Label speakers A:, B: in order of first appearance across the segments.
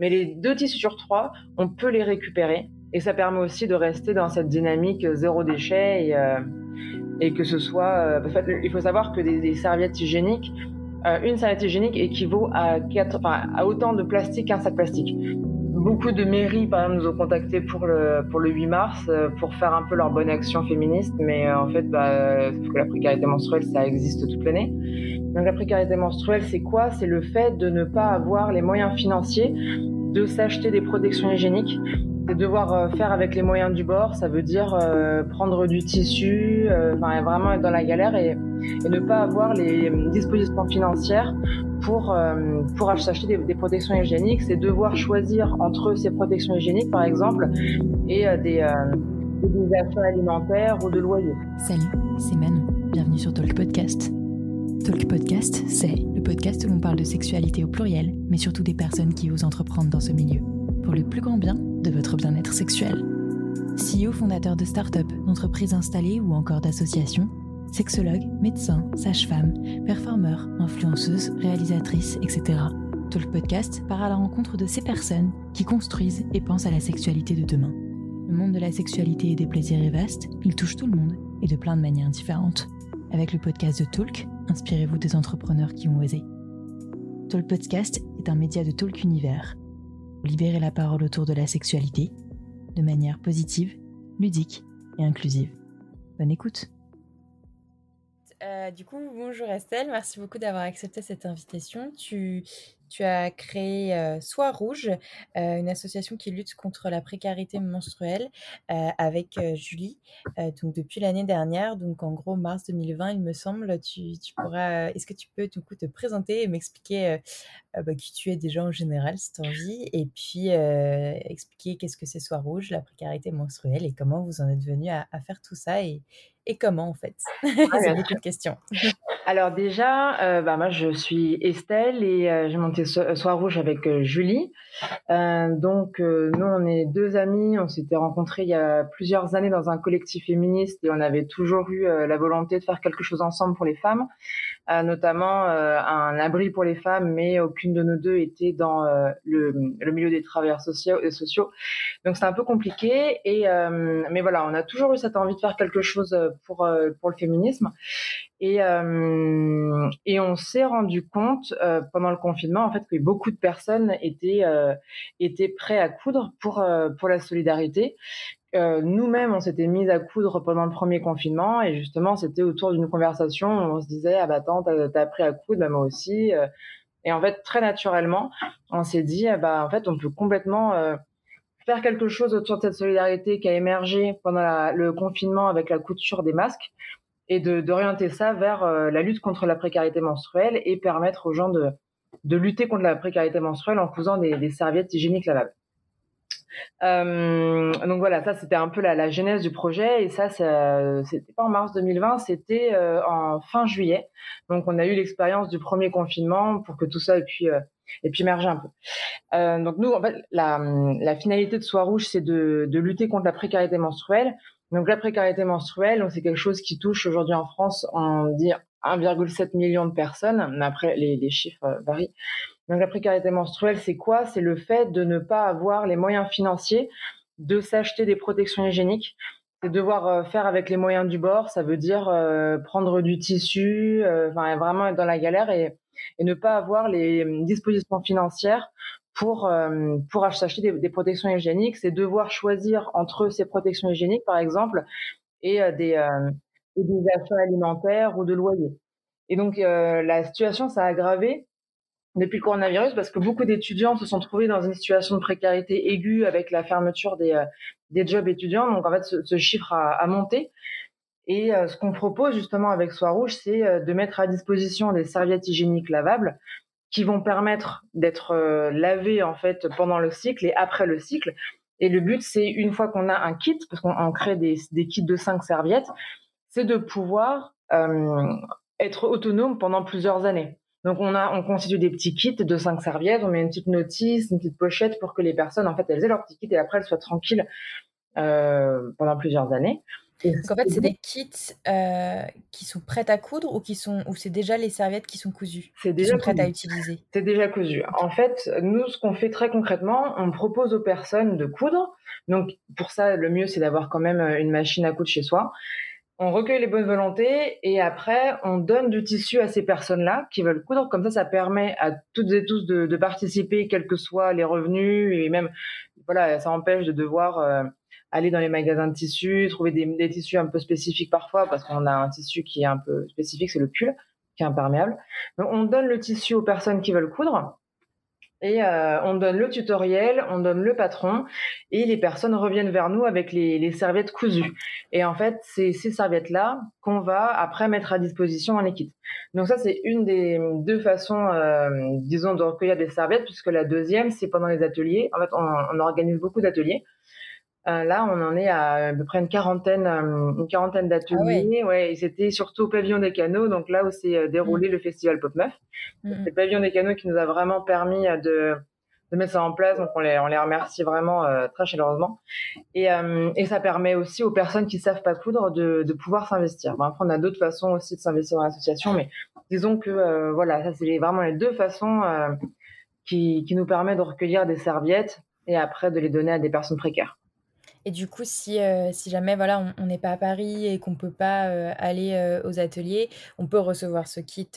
A: Mais les deux tissus sur trois, on peut les récupérer. Et ça permet aussi de rester dans cette dynamique zéro déchet et, euh, et que ce soit. Euh, en fait, il faut savoir que des, serviettes hygiéniques, euh, une serviette hygiénique équivaut à, quatre, enfin, à autant de plastique qu'un sac plastique. Beaucoup de mairies, par exemple, nous ont contactés pour le, pour le 8 mars euh, pour faire un peu leur bonne action féministe, mais euh, en fait, bah, la précarité menstruelle, ça existe toute l'année. Donc la précarité menstruelle, c'est quoi? C'est le fait de ne pas avoir les moyens financiers de s'acheter des protections hygiéniques c'est devoir euh, faire avec les moyens du bord, ça veut dire prendre du tissu, vraiment être dans la galère et, ne pas avoir les dispositions financières pour, pour s'acheter des, des, protections hygiéniques. C'est devoir choisir entre ces protections hygiéniques, par exemple, et des, des achats alimentaires ou de loyer.
B: Salut, c'est Manon. Bienvenue sur Talk Podcast. Talk Podcast, c'est le podcast où l'on parle de sexualité au pluriel, mais surtout des personnes qui osent entreprendre dans ce milieu. Pour le plus grand bien de votre bien-être sexuel. CEO fondateur de start-up, d'entreprises installées ou encore d'associations, sexologue, médecin, sage-femme, performeur, influenceuse, réalisatrice, etc. Talk Podcast part à la rencontre de ces personnes qui construisent et pensent à la sexualité de demain. Le monde de la sexualité et des plaisirs est vaste, il touche tout le monde et de plein de manières différentes. Avec le podcast de Talk, inspirez-vous des entrepreneurs qui ont osé. Talk Podcast est un média de Talk Univers libérer la parole autour de la sexualité de manière positive, ludique et inclusive. Bonne écoute.
C: Euh, du coup, bonjour Estelle, merci beaucoup d'avoir accepté cette invitation. Tu as créé euh, Soie Rouge, euh, une association qui lutte contre la précarité menstruelle euh, avec Julie, donc depuis l'année dernière, donc en gros mars 2020, il me semble. Tu, tu pourras, est-ce que tu peux du coup te présenter et m'expliquer bah, qui tu es déjà en général, si tu envie, et puis expliquer qu'est-ce que c'est Soie Rouge, la précarité menstruelle et comment vous en êtes venu à, à faire tout ça et, et comment en fait?
A: Ah,
C: C'est
A: bien
C: beaucoup
A: sûr.
C: de questions.
A: Alors déjà, euh, bah, moi je suis Estelle et euh, j'ai So- Soir Rouge avec euh, Julie. Euh, donc euh, nous on est deux amies, on s'était rencontrés il y a plusieurs années dans un collectif féministe et on avait toujours eu euh, la volonté de faire quelque chose ensemble pour les femmes, euh, notamment euh, un abri pour les femmes, mais aucune de nous deux était dans euh, le, le milieu des travailleurs sociaux. euh, sociaux. Donc c'est un peu compliqué et mais voilà, on a toujours eu cette envie de faire quelque chose pour pour le féminisme. Et, euh, et on s'est rendu compte euh, pendant le confinement en fait que beaucoup de personnes étaient euh, étaient prêts à coudre pour pour la solidarité. Euh, Nous-mêmes, on s'était mis à coudre pendant le premier confinement et justement, c'était autour d'une conversation où on se disait ah bah attends, t'as as appris à coudre, bah, moi aussi. Euh, Et en fait, très naturellement, on s'est dit ah bah en fait, on peut complètement euh, faire quelque chose autour de cette solidarité qui a émergé pendant la- le confinement avec la couture des masques et de d'orienter ça vers euh, la lutte contre la précarité menstruelle et permettre aux gens de, de lutter contre la précarité menstruelle en cousant des, des serviettes hygiéniques lavables. Euh, donc voilà, ça c'était un peu la, la genèse du projet et ça, ça c'était pas en mars 2020, c'était euh, en fin juillet. Donc on a eu l'expérience du premier confinement pour que tout ça ait pu, euh, ait pu émerger un peu. Euh, donc nous, en fait, la, la finalité de Soie Rouge, c'est de, de lutter contre la précarité menstruelle. Donc la précarité menstruelle, c'est quelque chose qui touche aujourd'hui en France, on dit 1,7 million de personnes, après les, les chiffres varient. Donc la précarité menstruelle, c'est quoi? C'est le fait de ne pas avoir les moyens financiers de s'acheter des protections hygiéniques. C'est devoir euh, faire avec les moyens du bord, ça veut dire euh, prendre du tissu, euh, enfin vraiment être dans la galère et, et ne pas avoir les dispositions financières pour euh, pour acheter des, des protections hygiéniques. C'est devoir choisir entre ces protections hygiéniques, par exemple, et euh, des euh, et des achats alimentaires ou de loyer. Et donc la situation s'est aggravée depuis le coronavirus parce que beaucoup d'étudiants se sont trouvés dans une situation de précarité aiguë avec la fermeture des, euh, des jobs étudiants. Donc en fait, ce, ce chiffre a, a, monté. Et euh, ce qu'on propose justement avec Soie Rouge, c'est euh, de mettre à disposition des serviettes hygiéniques lavables qui vont permettre d'être lavées en fait pendant le cycle et après le cycle. Et le but, c'est une fois qu'on a un kit, parce qu'on crée des, des kits de cinq serviettes, c'est de pouvoir euh, être autonome pendant plusieurs années. Donc on a, on constitue des petits kits de cinq serviettes, on met une petite notice, une petite pochette pour que les personnes, en fait, elles aient leur petit kit et après elles soient tranquilles euh, pendant plusieurs années.
C: Donc en fait, c'est des kits euh, qui sont prêts à coudre ou qui sont ou c'est déjà les serviettes qui sont cousues,
A: C'est
C: qui
A: déjà
C: sont prêtes à utiliser?
A: C'est déjà cousu. En fait, nous, ce qu'on fait très concrètement, on propose aux personnes de coudre. Donc, pour ça, le mieux, c'est d'avoir quand même euh, une machine à coudre chez soi. On recueille les bonnes volontés et après, on donne du tissu à ces personnes-là qui veulent coudre. Comme ça, ça permet à toutes et tous de, de participer, quels que soient les revenus et même, voilà, ça empêche de devoir euh, aller dans les magasins de tissus, trouver des, des tissus un peu spécifiques parfois parce qu'on a un tissu qui est un peu spécifique, c'est le pull qui est imperméable. Donc, on donne le tissu aux personnes qui veulent coudre. Et euh, on donne le tutoriel, on donne le patron, et les personnes reviennent vers nous avec les, les serviettes cousues. Et en fait, c'est ces serviettes-là qu'on va après mettre à disposition les kits. Donc ça, c'est une des deux façons, euh, disons, de recueillir des serviettes, puisque la deuxième, c'est pendant les ateliers. En fait, on, on organise beaucoup d'ateliers. Euh, là, on en est à à peu près une quarantaine, euh, une quarantaine
C: Ah ouais.
A: d'ateliers. Ouais, et c'était surtout au pavillon des canaux, donc là où s'est euh, déroulé le festival Pop Meuf.
C: Mm,
A: C'est le pavillon des canaux qui nous a vraiment permis euh, de, de mettre ça en place, donc on les, on les remercie vraiment euh, très chaleureusement. Et, euh, et ça permet aussi aux personnes qui savent pas coudre de, de pouvoir s'investir. Bon, après, on a d'autres façons aussi de s'investir dans l'association, mais disons que euh, voilà, ça c'est vraiment les deux façons euh, qui, qui nous permettent de recueillir des serviettes et après de les donner à des personnes précaires.
C: Et du coup, si, euh, si jamais voilà, on n'est pas à Paris et qu'on peut pas euh, aller euh, aux ateliers, on peut recevoir ce kit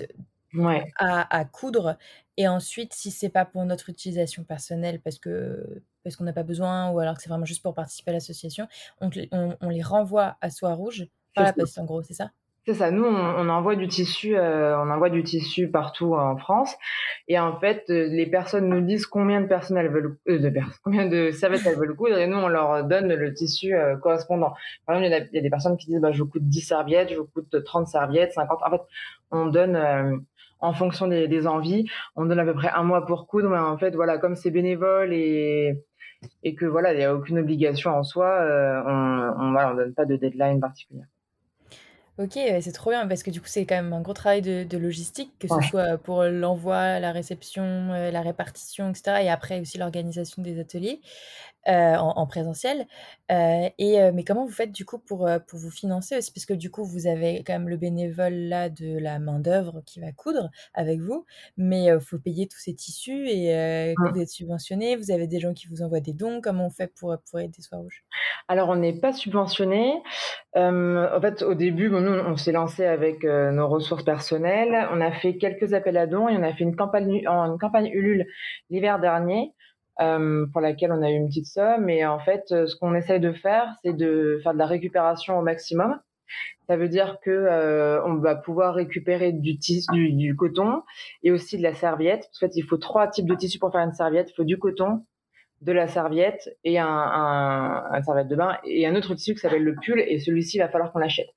A: Ouais.
C: à, à coudre. Et ensuite, si c'est pas pour notre utilisation personnelle, parce que parce qu'on n'a pas besoin, ou alors que c'est vraiment juste pour participer à l'association, on, on, on les renvoie à Soie Rouge par la poste, en gros, c'est ça?
A: C'est ça. Nous, on, on envoie du tissu, euh, on envoie du tissu partout en France. Et en fait, euh, les personnes nous disent combien de personnes elles veulent, euh, de pers- combien de serviettes elles veulent coudre, et nous, on leur donne le tissu euh, correspondant. Par exemple, il y, a, des personnes qui disent, bah, je coûte 10 serviettes, je vous coûte 30 serviettes, 50. En fait, on donne, euh, en fonction des, des envies, on donne à peu près un mois pour coudre, mais en fait, voilà, comme c'est bénévole et et que voilà, il n'y a aucune obligation en soi, euh, on, on, voilà, on donne pas de deadline particulier.
C: Ok, c'est trop bien parce que du coup, c'est quand même un gros travail de, de logistique, que ce
A: Ouais.
C: soit pour l'envoi, la réception, euh, la répartition, etc. Et après aussi l'organisation des ateliers euh, en, en présentiel. Euh, et, euh, mais comment vous faites du coup pour, pour vous financer aussi? Parce que du coup, vous avez quand même le bénévole là de la main-d'œuvre qui va coudre avec vous, mais il faut payer tous ces tissus et euh,
A: Mm.
C: vous êtes subventionné, vous avez des gens qui vous envoient des dons. Comment on fait pour, pour aider Soir Rouge?
A: Alors, on n'est pas subventionné. En fait, au début, bon, nous, on s'est lancé avec nos ressources personnelles. On a fait quelques appels à dons et on a fait une campagne, une campagne Ulule l'hiver dernier, pour laquelle on a eu une petite somme. Et en fait, euh, ce qu'on essaye de faire, c'est de faire de la récupération au maximum. Ça veut dire que euh, on va pouvoir récupérer du tissu, du, du coton et aussi de la serviette. En fait, il faut trois types de tissus pour faire une serviette. Il faut du coton, de la serviette et un, un, un serviette de bain et un autre tissu qui s'appelle le pull et celui-ci il va falloir qu'on l'achète.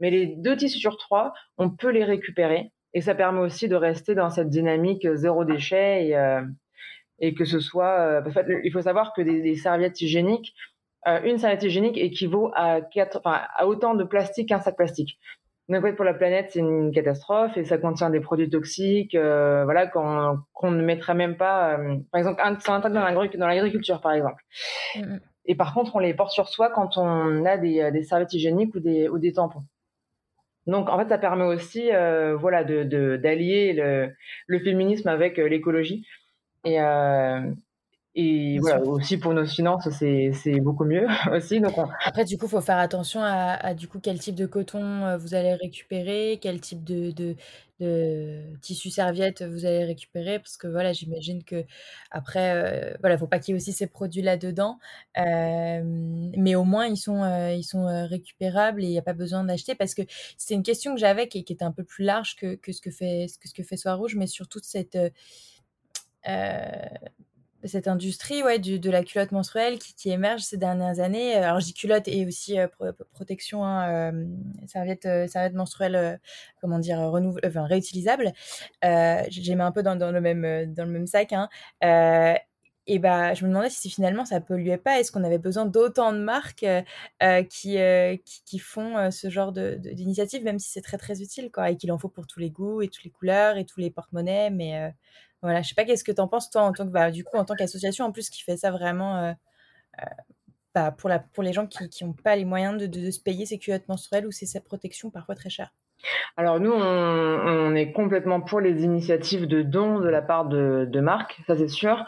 A: Mais les deux tissus sur trois, on peut les récupérer et ça permet aussi de rester dans cette dynamique zéro déchet et, euh, et que ce soit. Euh, en fait, il faut savoir que des, des serviettes hygiéniques, euh, une serviette hygiénique équivaut à, quatre, enfin, à autant de plastique qu'un sac plastique. Donc, en fait, pour la planète, c'est une catastrophe et ça contient des produits toxiques, euh, voilà, qu'on qu'on ne mettrait même pas. euh, par exemple, un, c'est un dans l'agric- dans l'agriculture, par exemple. Et par contre, on les porte sur soi quand on a des, euh, des serviettes hygiéniques ou des, ou des tampons. Donc, en fait, ça permet aussi, euh, voilà, de de- d'allier le, le féminisme avec l'écologie. Et, euh, et voilà, aussi pour nos finances, c'est c'est beaucoup mieux aussi. Donc, on,
C: Après, du coup, il faut faire attention à, à, du coup quel type de coton euh, vous allez récupérer, quel type de, de, de tissu serviette vous allez récupérer, parce que voilà, j'imagine que après, euh, voilà, faut pas qu'il y ait aussi ces produits-là dedans, euh, mais au moins ils sont, euh, ils sont récupérables et il n'y a pas besoin d'acheter, parce que c'est une question que j'avais qui, qui était un peu plus large que, que ce que fait, que ce que fait Soir Rouge, mais surtout cette cette industrie ouais, de la culotte menstruelle qui, émerge ces dernières années. Alors, je dis culotte et aussi euh, pro- protection, hein, euh, serviette, euh, serviette menstruelle, euh, comment dire, enfin, réutilisable. Euh, J'ai mis un peu dans, le même, euh, dans le même sac. Hein. Euh, et bah, je me demandais si finalement ça polluait pas. Est-ce qu'on avait besoin d'autant de marques euh, euh, qui, euh, qui, font euh, ce genre d'initiative, même si c'est très très utile, quoi, et qu'il en faut pour tous les goûts et toutes les couleurs et tous les porte-monnaies. Mais euh, voilà, je sais pas qu'est-ce que tu en penses toi en tant que bah, du coup en tant qu'association en plus qui fait ça vraiment euh, bah, pour, la, pour les gens qui n'ont pas les moyens de, de, se payer ces culottes menstruelles ou c'est sa protection parfois très chère?
A: Alors nous, on, est complètement pour les initiatives de dons de la part de, de marques, ça c'est sûr.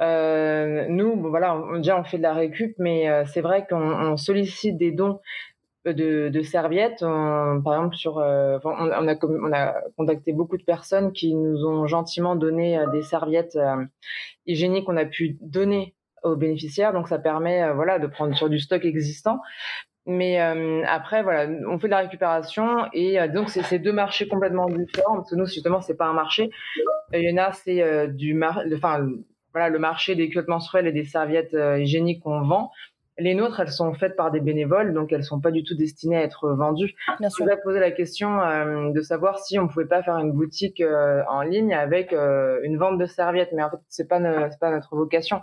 A: Euh, nous, voilà, on, déjà on fait de la récup, mais euh, c'est vrai qu'on sollicite des dons de, serviettes. par exemple, euh, on, a, on a contacté beaucoup de personnes qui nous ont gentiment donné des serviettes hygiéniques qu'on a pu donner aux bénéficiaires. Donc ça permet, voilà, de prendre sur du stock existant. Mais euh, après, voilà, on fait de la récupération et euh, donc c'est deux marchés complètement différents parce que nous, justement, c'est pas un marché. Il y en a, c'est euh, enfin, voilà, le marché des culottes menstruelles et des serviettes hygiéniques qu'on vend. Les nôtres, elles sont faites par des bénévoles, donc elles sont pas du tout destinées à être vendues. Bien sûr. Je vous posé la question de savoir si on pouvait pas faire une boutique en ligne avec une vente de serviettes, mais en fait, c'est pas c'est pas notre vocation.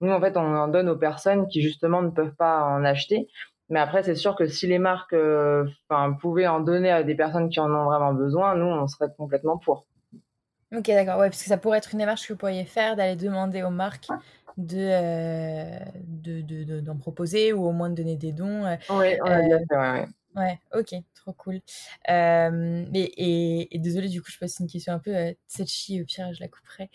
A: Nous, en fait, on en donne aux personnes qui justement ne peuvent pas en acheter. Mais après, c'est sûr que si les marques euh, pouvaient en donner à des personnes qui en ont vraiment besoin, nous, on serait complètement pour.
C: Ok, d'accord. Ouais, parce que ça pourrait être une démarche que vous pourriez faire d'aller demander aux marques de, euh, de, d'en proposer ou au moins de donner des dons.
A: Euh, oui, on a bien fait, ouais,
C: ouais. ok, trop cool. Euh, et, et, désolé, du coup, je pose une question un peu cette chie, au pire, je la couperai.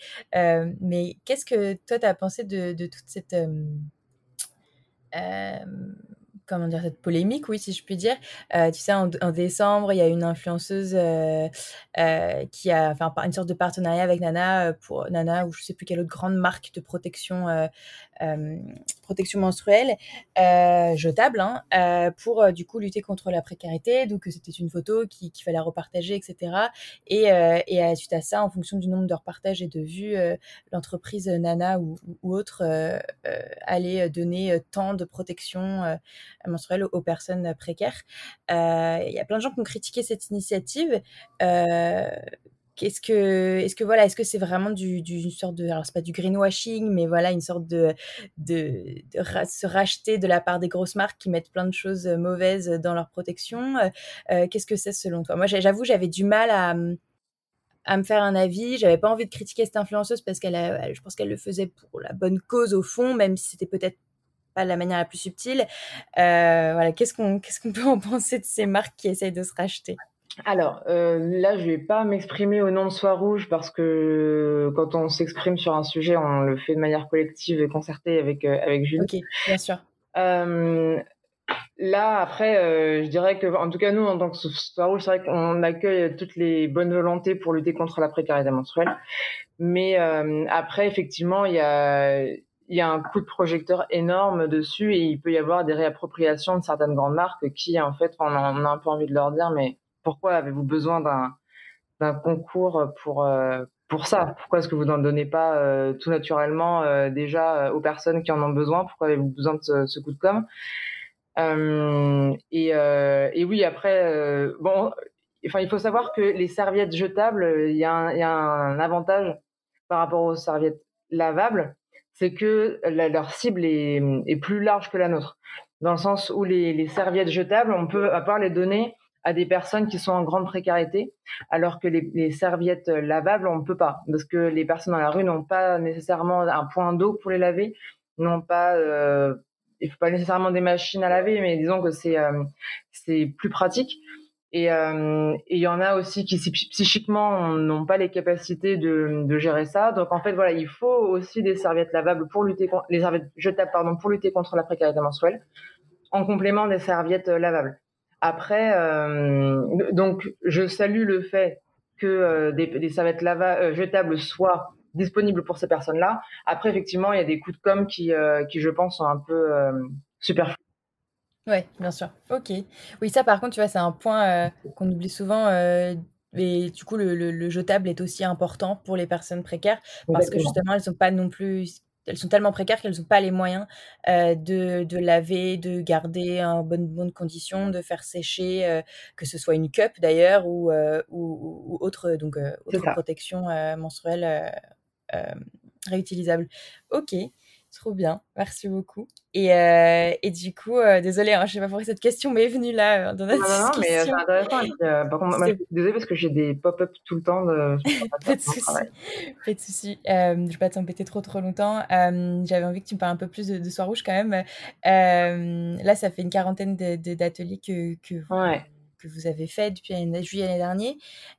C: mais qu'est-ce que toi, tu as pensé de, de toute cette comment dire, cette polémique, oui, si je puis dire. Euh, tu sais, en, décembre, il y a une influenceuse euh, euh, qui a fait une sorte de partenariat avec Nana, pour Nana, ou je sais plus quelle autre grande marque de protection protection menstruelle euh, jetable hein, euh, pour du coup lutter contre la précarité. Donc c'était une photo qu'il fallait repartager, etc. Et, et suite à ça, en fonction du nombre de repartages et de vues, l'entreprise Nana ou, ou autre allait donner tant de protection menstruelle aux, personnes précaires. Il y a plein de gens qui ont critiqué cette initiative. Qu'est-ce que, est-ce que voilà, est-ce que c'est vraiment du, du sorte de, alors c'est pas du greenwashing, mais voilà une sorte de, de, se racheter de la part des grosses marques qui mettent plein de choses mauvaises dans leur protection. Euh, euh, qu'est-ce que c'est selon toi? Moi, j'avoue, j'avais du mal à, à me faire un avis. J'avais pas envie de critiquer cette influenceuse parce qu'elle, je pense qu'elle le faisait pour la bonne cause au fond, même si c'était peut-être pas de la manière la plus subtile. Euh, voilà, qu'est-ce qu'on, qu'est-ce qu'on peut en penser de ces marques qui essayent de se racheter?
A: Alors euh, là, je vais pas m'exprimer au nom de Soir Rouge parce que quand on s'exprime sur un sujet, on le fait de manière collective et concertée avec euh, avec Julie.
C: Ok, bien sûr.
A: Euh, là, après, je dirais que, en tout cas, nous, en tant que Soir Rouge, c'est vrai qu'on accueille toutes les bonnes volontés pour lutter contre la précarité menstruelle. Mais après, effectivement, il y a il y a un coup de projecteur énorme dessus et il peut y avoir des réappropriations de certaines grandes marques qui, en fait, on a, on a un peu envie de leur dire, mais pourquoi avez-vous besoin d'un concours pour euh, pour ça? Pourquoi est-ce que vous n'en donnez pas euh, tout naturellement euh, déjà aux personnes qui en ont besoin? Pourquoi avez-vous besoin de ce, coup de com? Et, et, oui, après, bon, enfin, il faut savoir que les serviettes jetables, il y, a un avantage par rapport aux serviettes lavables, c'est que leur cible est, est, plus large que la nôtre, dans le sens où les, les serviettes jetables, on peut à part les donner à des personnes qui sont en grande précarité, alors que les, serviettes lavables, on ne peut pas, parce que les personnes dans la rue n'ont pas nécessairement un point d'eau pour les laver, n'ont pas, euh, il faut pas nécessairement des machines à laver, mais disons que c'est euh, c'est plus pratique. Et euh, il y en a aussi qui psychiquement n'ont pas les capacités de, de, gérer ça. Donc en fait voilà, il faut aussi des serviettes lavables pour lutter contre les serviettes jetables pardon pour lutter contre la précarité menstruelle, en complément des serviettes lavables. Après, euh, donc, je salue le fait que euh, des, serviettes lava, euh, jetables soient disponibles pour ces personnes-là. Après, effectivement, il y a des coups de com qui, qui je pense, sont un peu superflus.
C: Oui, bien sûr. Ok. Oui, ça, par contre, tu vois, c'est un point qu'on oublie souvent. et du coup, le, le, jetable est aussi important pour les personnes précaires parce que justement, elles ne sont pas non plus elles sont tellement précaires qu'elles n'ont pas les moyens euh, de, de, laver, de garder en bonne, bonne condition, de faire sécher, euh, que ce soit une cup d'ailleurs ou, euh, ou, ou, autre, donc, autre protection menstruelle réutilisable. Ok, Trop bien, merci beaucoup. Et, euh, et du coup, euh, désolée, hein, je sais pas pourquoi cette question m'est venue là euh, dans notre
A: non, non,
C: discussion.
A: mais c'est intéressant. Euh, par contre, moi, je suis désolée parce que j'ai des pop-up tout le temps. De...
C: pas de souci. Pas de souci. Euh, je vais pas t'embêter trop trop longtemps. Euh, J'avais envie que tu me parles un peu plus de, de Soir Rouge quand même. là, ça fait une quarantaine d'ateliers que, que vous,
A: Ouais.
C: Vous avez fait depuis juillet l'année dernière.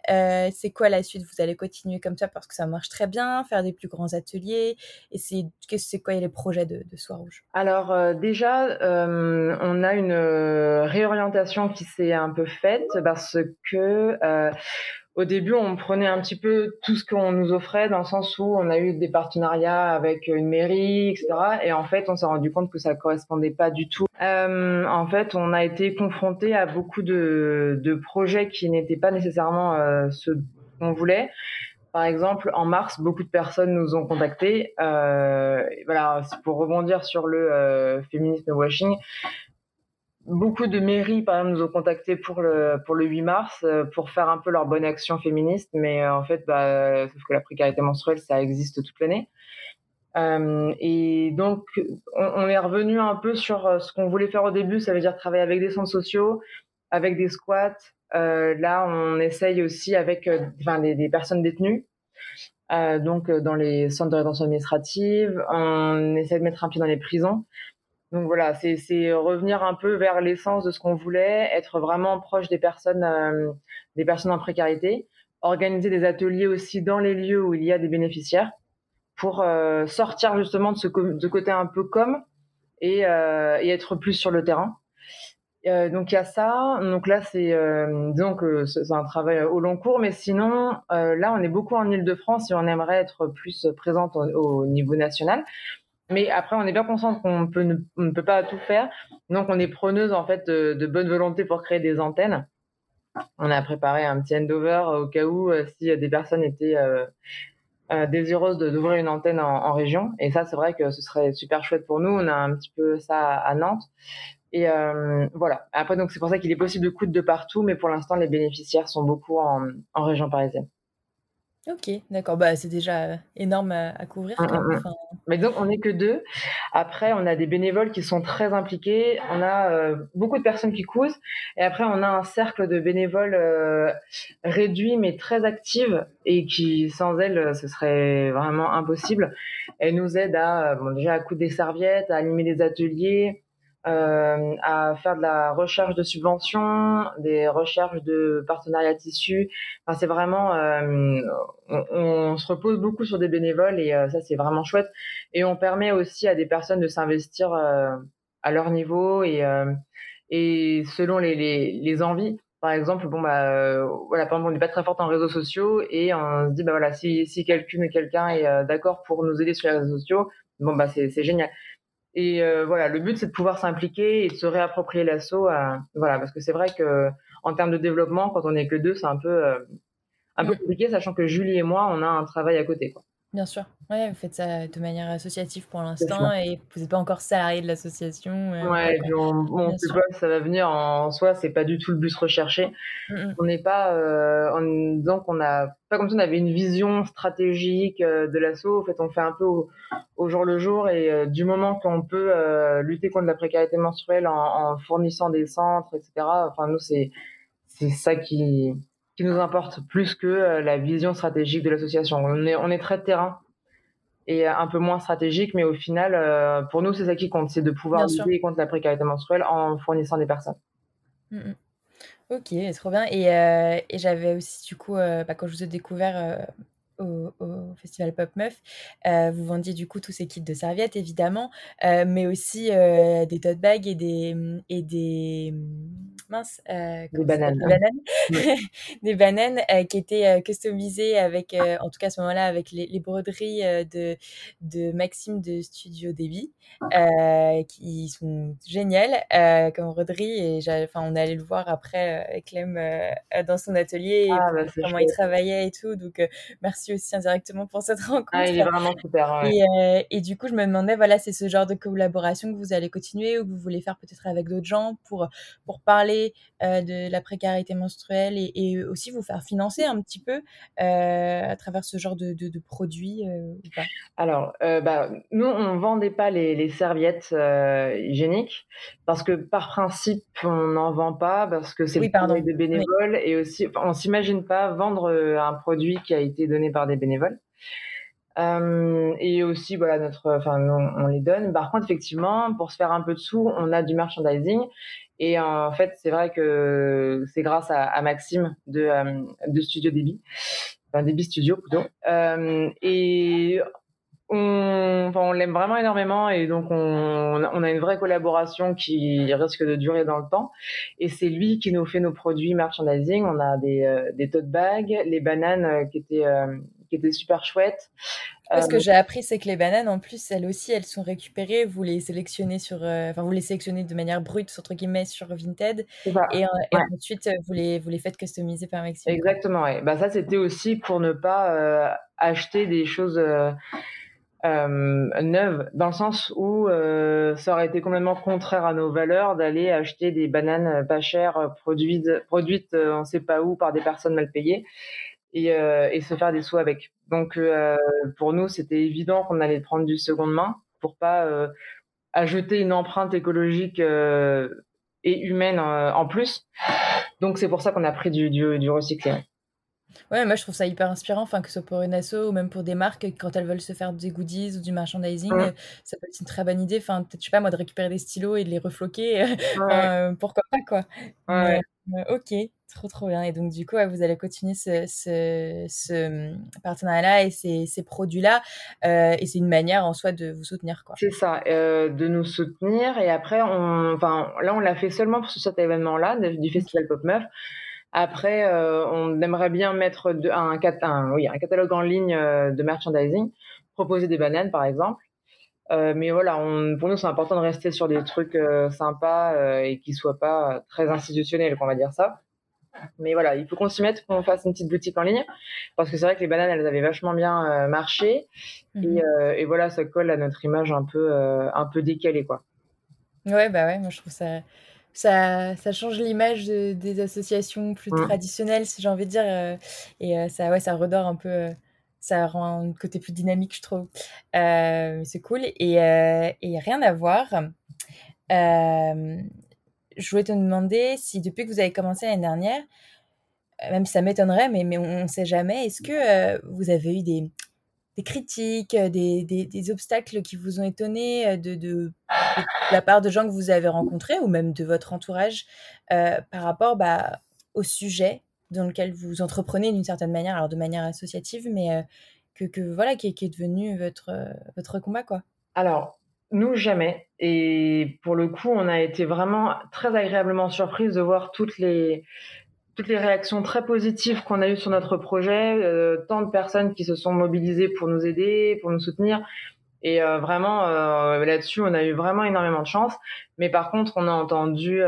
C: Euh, c'est quoi la suite? Vous allez continuer comme ça parce que ça marche très bien, faire des plus grands ateliers Et c'est c'est quoi les projets de, de Soir Rouge?
A: Alors euh, déjà, euh, on a une euh, réorientation qui s'est un peu faite parce que au début, on prenait un petit peu tout ce qu'on nous offrait dans le sens où on a eu des partenariats avec une mairie, etc. Et en fait, on s'est rendu compte que ça correspondait pas du tout. Euh, en fait, on a été confronté à beaucoup de, de projets qui n'étaient pas nécessairement euh, ceux qu'on voulait. Par exemple, en mars, beaucoup de personnes nous ont contactés. Euh, voilà, pour rebondir sur le euh, féminisme washing. Beaucoup de mairies, par exemple, nous ont contactés pour le pour le 8 mars euh, pour faire un peu leur bonne action féministe, mais euh, en fait, bah, sauf que la précarité menstruelle, ça existe toute l'année. Euh, et donc, on, on est revenu un peu sur euh, ce qu'on voulait faire au début, ça veut dire travailler avec des centres sociaux, avec des squats. Euh, là, on essaye aussi avec enfin, des, des personnes détenues. Donc, dans les centres de rétention administrative, on essaie de mettre un pied dans les prisons. Donc voilà, c'est revenir un peu vers l'essence de ce qu'on voulait, être vraiment proche des personnes, euh, des personnes en précarité, organiser des ateliers aussi dans les lieux où il y a des bénéficiaires pour euh, sortir justement de ce de côté un peu com et, euh, et être plus sur le terrain. Euh, donc il y a ça. Donc là c'est euh, c'est c'est un travail au long cours, mais sinon euh, là on est beaucoup en Île-de-France et on aimerait être plus présente au, au niveau national. Mais après, on est bien conscient qu'on peut ne, on peut pas tout faire. Donc, on est preneuse en fait de, bonne volonté pour créer des antennes. On a préparé un petit handover au cas où euh, si des personnes étaient euh, euh, désireuses d'ouvrir une antenne en, région. Et ça, c'est vrai que ce serait super chouette pour nous. On a un petit peu ça à, Nantes. Et euh, voilà. Après, donc c'est pour ça qu'il est possible de coudre de partout, mais pour l'instant, les bénéficiaires sont beaucoup en région parisienne.
C: Ok, d'accord. Bah, c'est déjà énorme à, à couvrir.
A: Mm,
C: quand même.
A: mm, mm.
C: Enfin,
A: Mais donc, on n'est que deux. Après, on a des bénévoles qui sont très impliqués. On a euh, beaucoup de personnes qui cousent. Et après, on a un cercle de bénévoles euh, réduit, mais très actives et qui, sans elles, ce serait vraiment impossible. Elles nous aident à, euh, bon, déjà à coudre des serviettes, à animer des ateliers, euh, à faire de la recherche de subventions, des recherches de partenariats tissus. Enfin, c'est vraiment, euh, on, se repose beaucoup sur des bénévoles et euh, ça, c'est vraiment chouette. Et on permet aussi à des personnes de s'investir à leur niveau et, et selon les, les, les envies. Par exemple, bon bah voilà, par exemple, on n'est pas très forte en réseaux sociaux et on se dit bah voilà, si si quelqu'un quelqu'un est d'accord pour nous aider sur les réseaux sociaux, bon bah c'est génial. Et euh, voilà, le but c'est de pouvoir s'impliquer et de se réapproprier l'assaut. voilà, parce que c'est vrai que en termes de développement, quand on n'est que deux, c'est un peu euh, un peu compliqué, sachant que Julie et moi, on a un travail à côté. Quoi.
C: Bien sûr. Ouais, vous faites ça de manière associative pour l'instant et vous n'êtes pas encore salarié de l'association. euh,
A: Ouais, on, on sait
C: sûr.
A: pas, ça va venir en soi, c'est pas du tout le but recherché.
C: Mm, mm.
A: On n'est pas euh, en disant qu'on a pas comme si on avait une vision stratégique euh, de l'assaut. En fait, on fait un peu au, au jour le jour et euh, du moment qu'on peut euh, lutter contre la précarité menstruelle en, en fournissant des centres, etc. Enfin, nous c'est c'est ça qui qui nous importe plus que euh, la vision stratégique de l'association. On est on est très terrain et un peu moins stratégique, mais au final, euh, pour nous, c'est ça qui compte, c'est de pouvoir lutter contre la précarité menstruelle en fournissant des personnes.
C: Mm, mm. Ok, trop bien. Et, euh, et j'avais aussi, du coup, euh, bah, quand je vous ai découvert euh, au, au Festival Pop Meuf, euh, vous vendiez du coup tous ces kits de serviettes, évidemment, euh, mais aussi euh, des tote bags et des, et des mince, euh,
A: bananes.
C: Des bananes,
A: Ouais.
C: des bananes euh, qui étaient euh, customisées avec, en tout cas à ce moment-là, avec les, les broderies de, de Maxime de Studio euh, qui sont géniales comme broderies. Et enfin, on est allé le voir après avec Clem dans son atelier et
A: Ah, bah,
C: comment il travaillait et tout. Donc, merci aussi indirectement pour cette rencontre.
A: Ah, il est vraiment super. ouais.
C: Et, et du coup, je me demandais, voilà, c'est ce genre de collaboration que vous allez continuer ou que vous voulez faire peut-être avec d'autres gens pour, pour parler parler de la précarité menstruelle et, aussi vous faire financer un petit peu à travers ce genre de, de, produits ou pas?
A: Alors, bah, nous, on ne vendait pas les, les serviettes hygiéniques parce que par principe, on n'en vend pas parce que c'est le travail de bénévoles et aussi, on s'imagine pas vendre un produit qui a été donné par des bénévoles. Euh, et aussi, voilà, notre, enfin, on, les donne. Par contre, effectivement, pour se faire un peu de sous, on a du merchandising. Et en fait, c'est vrai que c'est grâce à, Maxime de, euh, de Studio Débit, enfin Débit Studio plutôt. Euh, et on, enfin, on l'aime vraiment énormément et donc on, on, a une vraie collaboration qui risque de durer dans le temps. Et c'est lui qui nous fait nos produits merchandising. On a des, euh, des tote bags, les bananes qui étaient qui était super chouette.
C: Ce que euh, j'ai appris, c'est que les bananes, en plus, elles aussi, elles sont récupérées. Vous les sélectionnez sur, euh, enfin, vous les sélectionnez de manière brute entre guillemets sur Vinted, et, ensuite vous les vous les faites customiser par Maxime.
A: Exactement. Ouais. Bah ça, c'était aussi pour ne pas euh, acheter des choses. neuves dans le sens où ça aurait été complètement contraire à nos valeurs d'aller acheter des bananes pas chères produites produites on ne sait pas où par des personnes mal payées euh, et, se faire des sous avec. Donc euh, pour nous, c'était évident qu'on allait prendre du seconde main pour pas euh, ajouter une empreinte écologique et humaine en plus. Donc c'est pour ça qu'on a pris du, du, recyclé.
C: Ouais, moi je trouve ça hyper inspirant, enfin que ce soit pour une asso ou même pour des marques, quand elles veulent se faire des goodies ou du merchandising, ça peut être une très bonne idée. Enfin, peut-être, je sais pas moi, de récupérer des stylos et de les refloquer. pourquoi pas, quoi. Ouais. ok. Trop, trop bien. Et donc, du coup, vous allez continuer ce, ce, hum, partenariat-là et ces, ces produits-là. Euh, et c'est une manière en soi de vous soutenir. quoi.
A: C'est ça, euh, de nous soutenir. Et après, on, enfin, là, on l'a fait seulement pour cet événement-là, du Festival Pop Meuf. Après, euh, on aimerait bien mettre de, un, un, oui, un catalogue en ligne de merchandising, proposer des bananes, par exemple. mais voilà, on, pour nous, c'est important de rester sur des trucs sympas et qui soient pas très institutionnels, on va dire ça. Mais voilà, il faut qu'on s'y mette, qu'on fasse une petite boutique en ligne, parce que c'est vrai que les bananes, elles avaient vachement bien euh, marché, mhm. euh, et, voilà, ça colle à notre image un peu, euh, un peu décalée, quoi.
C: Ouais, bah ouais, moi je trouve ça, ça, ça change l'image des associations plus mmh. traditionnelles, si j'ai envie de dire, et ça, ouais, ça redore un peu, ça rend un côté plus dynamique, je trouve. c'est cool, et, et rien à voir je voulais te demander si depuis que vous avez commencé l'année dernière, euh, même si ça m'étonnerait, mais, mais on ne sait jamais, est-ce que euh, vous avez eu des, des critiques, euh, des, obstacles qui vous ont étonné de, de, la part de gens que vous avez rencontrés ou même de votre entourage par rapport bah, au sujet dans lequel vous entreprenez d'une certaine manière, alors de manière associative, mais que, voilà, qui, qui, est devenu votre, votre combat quoi?
A: Alors, nous, jamais. Et pour le coup, on a été vraiment très agréablement surprise de voir toutes les, toutes les réactions très positives qu'on a eues sur notre projet, euh, tant de personnes qui se sont mobilisées pour nous aider, pour nous soutenir. Et euh, vraiment, euh, là-dessus, on a eu vraiment énormément de chance. Mais par contre, on a entendu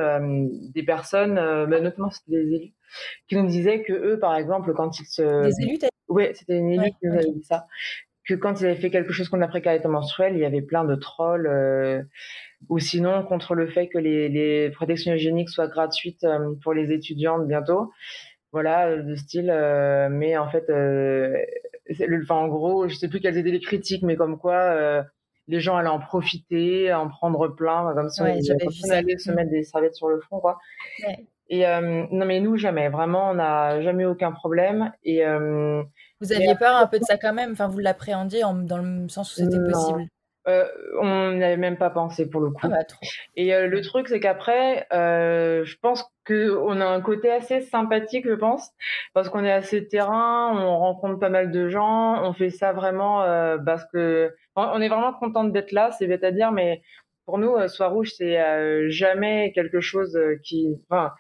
A: des personnes, bah, notamment c'était des élus, qui nous disaient que eux, par exemple, quand ils se...
C: Des élus,
A: Oui, c'était une élue qui nous avait dit ça que quand ils avaient fait quelque chose contre la précarité menstruelle, il y avait plein de trolls, euh, ou sinon contre le fait que les, les protections hygiéniques soient gratuites euh, pour les étudiantes bientôt. Voilà, de style, euh, mais en fait, le, enfin, en gros, je sais plus quelles étaient les critiques, mais comme quoi les gens allaient en profiter, en prendre plein, comme si on allait se mettre des serviettes sur le front, quoi. Et non, mais nous, jamais. Vraiment, on n'a jamais eu aucun problème. Et
C: vous aviez peur un peu de ça quand même? Enfin, vous l'appréhendiez dans le sens où c'était possible?
A: Euh, on n'avait même pas pensé pour le coup. Ah bah, et euh, le truc, c'est qu'après, euh, je pense qu'on a un côté assez sympathique, je pense, parce qu'on est assez terrain, on rencontre pas mal de gens, on fait ça vraiment parce que on est vraiment contente d'être là, c'est bête à dire, mais pour nous, Soir Rouge, c'est jamais quelque chose qui, enfin,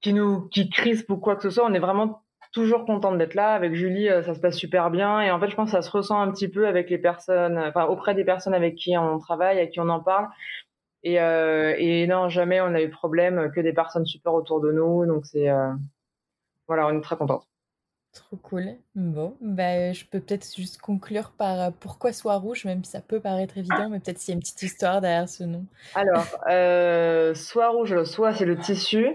A: qui nous, qui crispe ou quoi que ce soit. On est vraiment toujours contente d'être là. Avec Julie, euh, ça se passe super bien. Et en fait, je pense que ça se ressent un petit peu avec les personnes, enfin, auprès des personnes avec qui on travaille, avec qui on en parle. Et, euh, et non, jamais on a eu problème, que des personnes super autour de nous. Donc, c'est. Euh, voilà, on est très contente.
D: Trop cool. Bon, bah, je peux peut-être juste conclure par pourquoi Soie Rouge, même si ça peut paraître évident, mais peut-être s'il y a une petite histoire derrière ce nom.
A: Alors, euh, Soie Rouge, Soie c'est le tissu,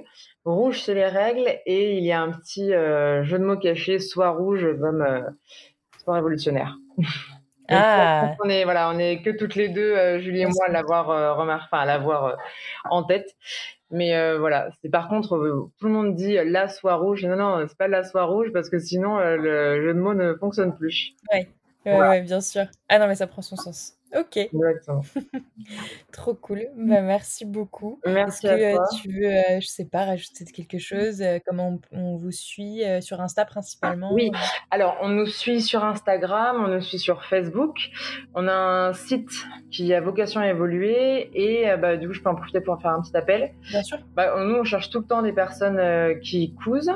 A: Rouge c'est les règles, et il y a un petit euh, jeu de mots caché, Soie Rouge comme euh, Soie révolutionnaire. Ah. on est voilà, on est que toutes les deux, Julie et moi, à l'avoir remarqué, enfin à l'avoir en tête. Mais euh, voilà, c'est par contre, euh, tout le monde dit la soie rouge. Non, non, c'est pas la soie rouge parce que sinon euh, le jeu de mots ne fonctionne plus.
D: Ouais, ouais, bien sûr. Ah non, mais ça prend son sens. Ok. Exactement. Trop cool. Bah, merci beaucoup.
A: Merci
D: Est-ce
A: que
D: toi. tu veux, euh, je sais pas, rajouter quelque chose Comment on, vous suit sur Insta principalement
A: Oui. Alors, on nous suit sur Instagram, on nous suit sur Facebook. On a un site qui a vocation à évoluer et bah, du coup, je peux en profiter pour faire un petit appel.
D: Bien sûr.
A: Bah, nous, on cherche tout le temps des personnes qui cousent.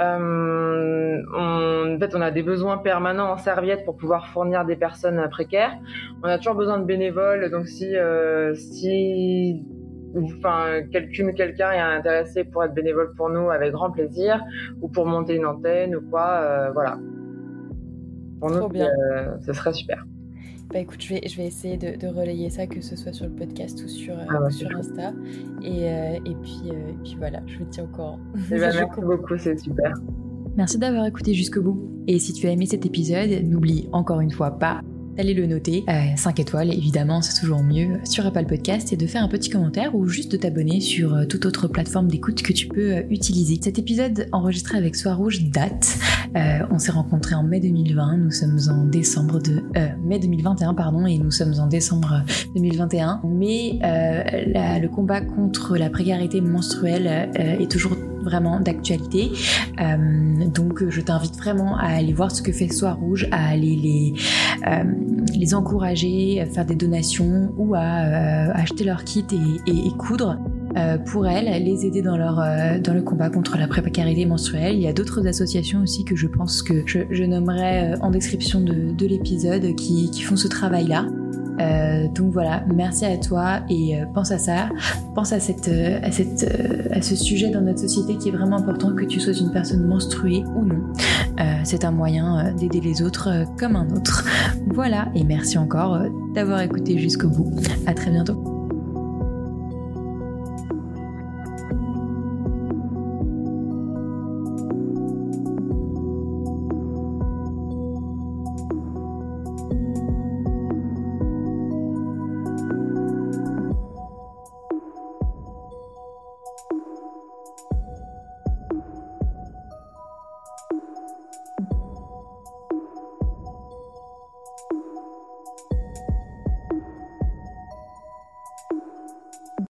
A: Euh, on, en fait, on a des besoins permanents en serviettes pour pouvoir fournir des personnes précaires. On a toujours besoin de bénévoles, donc si euh, si enfin quelqu'un est intéressé pour être bénévole pour nous, avec grand plaisir, ou pour monter une antenne ou quoi, euh, voilà. Pour nous, euh, ce serait super.
D: Bah écoute, je vais, je vais essayer de, de, relayer ça, que ce soit sur le podcast ou sur, euh, ah sur Insta. Et, euh, et, puis, euh, et puis voilà, je vous tiens au courant.
A: Eh ben, merci beaucoup, c'est super.
C: Merci d'avoir écouté jusqu'au bout. Et si tu as aimé cet épisode, n'oublie encore une fois pas d'aller le noter. 5 euh, étoiles, évidemment, c'est toujours mieux sur Apple Podcast et de faire un petit commentaire ou juste de t'abonner sur euh, toute autre plateforme d'écoute que tu peux euh, utiliser. Cet épisode enregistré avec Soir Rouge date. on s'est rencontrés en mai 2020, nous sommes en décembre de... mai 2021, pardon, et nous sommes en décembre 2021. Mais le combat contre la précarité menstruelle est toujours vraiment d'actualité. Euh, donc je t'invite vraiment à aller voir ce que fait Soir Rouge, à aller les, euh, les encourager, faire des donations ou à euh, acheter leur kit et, coudre. pour elles, les aider dans leur dans le combat contre la précarité menstruelle. Il y a d'autres associations aussi que je pense que je, je nommerai en description de, de l'épisode qui, qui font ce travail-là. Euh, donc voilà, merci à toi et euh, pense à ça, pense euh, à ce sujet dans notre société qui est vraiment important que tu sois une personne menstruée ou non. c'est un moyen d'aider les autres comme un autre. Voilà, et merci encore d'avoir écouté jusqu'au bout. À très bientôt.